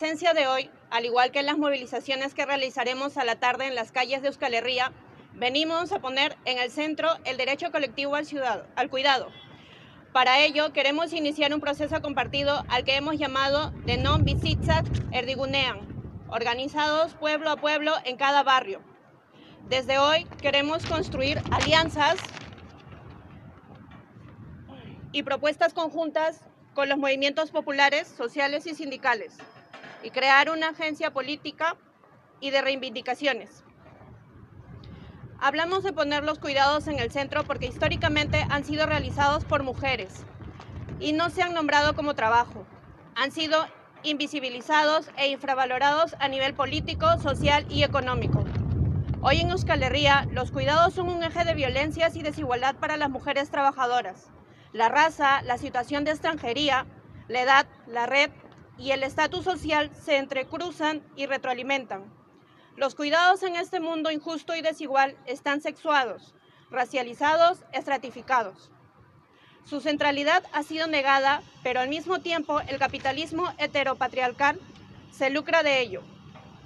presencia de hoy, al igual que en las movilizaciones que realizaremos a la tarde en las calles de Euskal Herria, venimos a poner en el centro el derecho colectivo al, ciudad, al cuidado. Para ello, queremos iniciar un proceso compartido al que hemos llamado de non visitzat erdigunean, organizados pueblo a pueblo en cada barrio. Desde hoy queremos construir alianzas y propuestas conjuntas con los movimientos populares, sociales y sindicales y crear una agencia política y de reivindicaciones. Hablamos de poner los cuidados en el centro porque históricamente han sido realizados por mujeres y no se han nombrado como trabajo. Han sido invisibilizados e infravalorados a nivel político, social y económico. Hoy en Euskal Herria, los cuidados son un eje de violencias y desigualdad para las mujeres trabajadoras. La raza, la situación de extranjería, la edad, la red y el estatus social se entrecruzan y retroalimentan. Los cuidados en este mundo injusto y desigual están sexuados, racializados, estratificados. Su centralidad ha sido negada, pero al mismo tiempo el capitalismo heteropatriarcal se lucra de ello.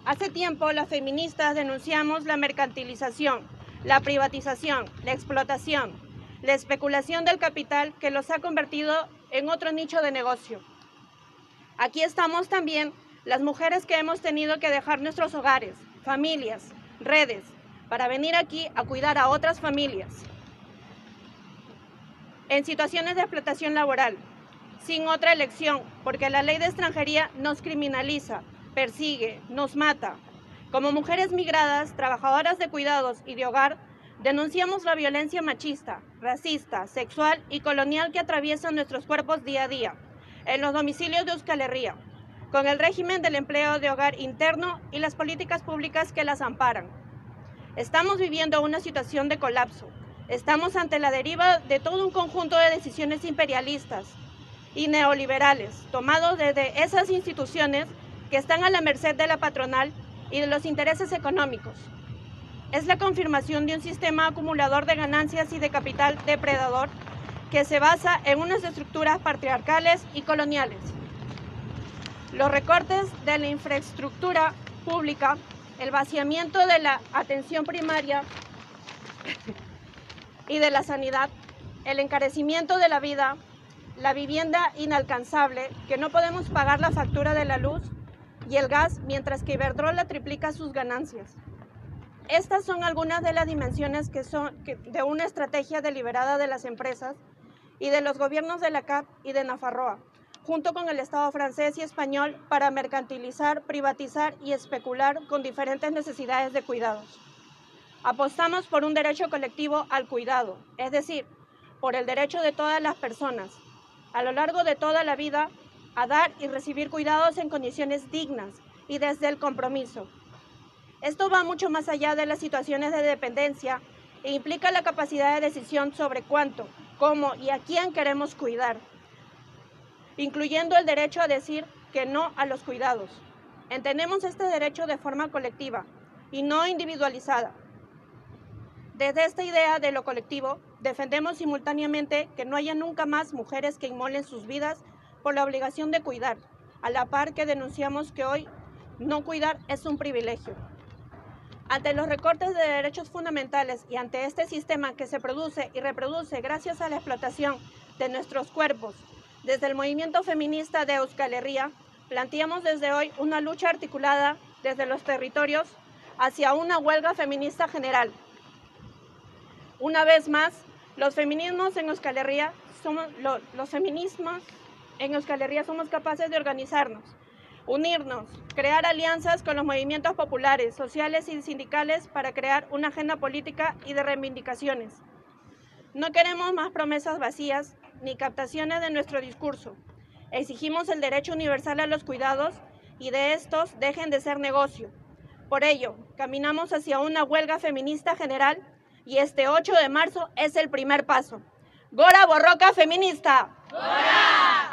Hace tiempo las feministas denunciamos la mercantilización, la privatización, la explotación, la especulación del capital que los ha convertido en otro nicho de negocio. Aquí estamos también las mujeres que hemos tenido que dejar nuestros hogares, familias, redes, para venir aquí a cuidar a otras familias. En situaciones de explotación laboral, sin otra elección, porque la ley de extranjería nos criminaliza, persigue, nos mata. Como mujeres migradas, trabajadoras de cuidados y de hogar, denunciamos la violencia machista, racista, sexual y colonial que atraviesa nuestros cuerpos día a día en los domicilios de Euskal Herria, con el régimen del empleo de hogar interno y las políticas públicas que las amparan. Estamos viviendo una situación de colapso. Estamos ante la deriva de todo un conjunto de decisiones imperialistas y neoliberales tomados desde esas instituciones que están a la merced de la patronal y de los intereses económicos. Es la confirmación de un sistema acumulador de ganancias y de capital depredador que se basa en unas estructuras patriarcales y coloniales. Los recortes de la infraestructura pública, el vaciamiento de la atención primaria y de la sanidad, el encarecimiento de la vida, la vivienda inalcanzable, que no podemos pagar la factura de la luz y el gas, mientras que Iberdrola triplica sus ganancias. Estas son algunas de las dimensiones que son de una estrategia deliberada de las empresas y de los gobiernos de la CAP y de Nafarroa, junto con el Estado francés y español para mercantilizar, privatizar y especular con diferentes necesidades de cuidados. Apostamos por un derecho colectivo al cuidado, es decir, por el derecho de todas las personas, a lo largo de toda la vida, a dar y recibir cuidados en condiciones dignas y desde el compromiso. Esto va mucho más allá de las situaciones de dependencia e implica la capacidad de decisión sobre cuánto, cómo y a quién queremos cuidar, incluyendo el derecho a decir que no a los cuidados. Entendemos este derecho de forma colectiva y no individualizada. Desde esta idea de lo colectivo, defendemos simultáneamente que no haya nunca más mujeres que inmolen sus vidas por la obligación de cuidar, a la par que denunciamos que hoy no cuidar es un privilegio. Ante los recortes de derechos fundamentales y ante este sistema que se produce y reproduce gracias a la explotación de nuestros cuerpos, desde el movimiento feminista de Euskal Herria, planteamos desde hoy una lucha articulada desde los territorios hacia una huelga feminista general. Una vez más, los feminismos en Euskal Herria somos, los feminismos en Euskal Herria somos capaces de organizarnos unirnos, crear alianzas con los movimientos populares, sociales y sindicales para crear una agenda política y de reivindicaciones. No queremos más promesas vacías ni captaciones de nuestro discurso. Exigimos el derecho universal a los cuidados y de estos dejen de ser negocio. Por ello, caminamos hacia una huelga feminista general y este 8 de marzo es el primer paso. ¡Gora Borroca Feminista! ¡Gora!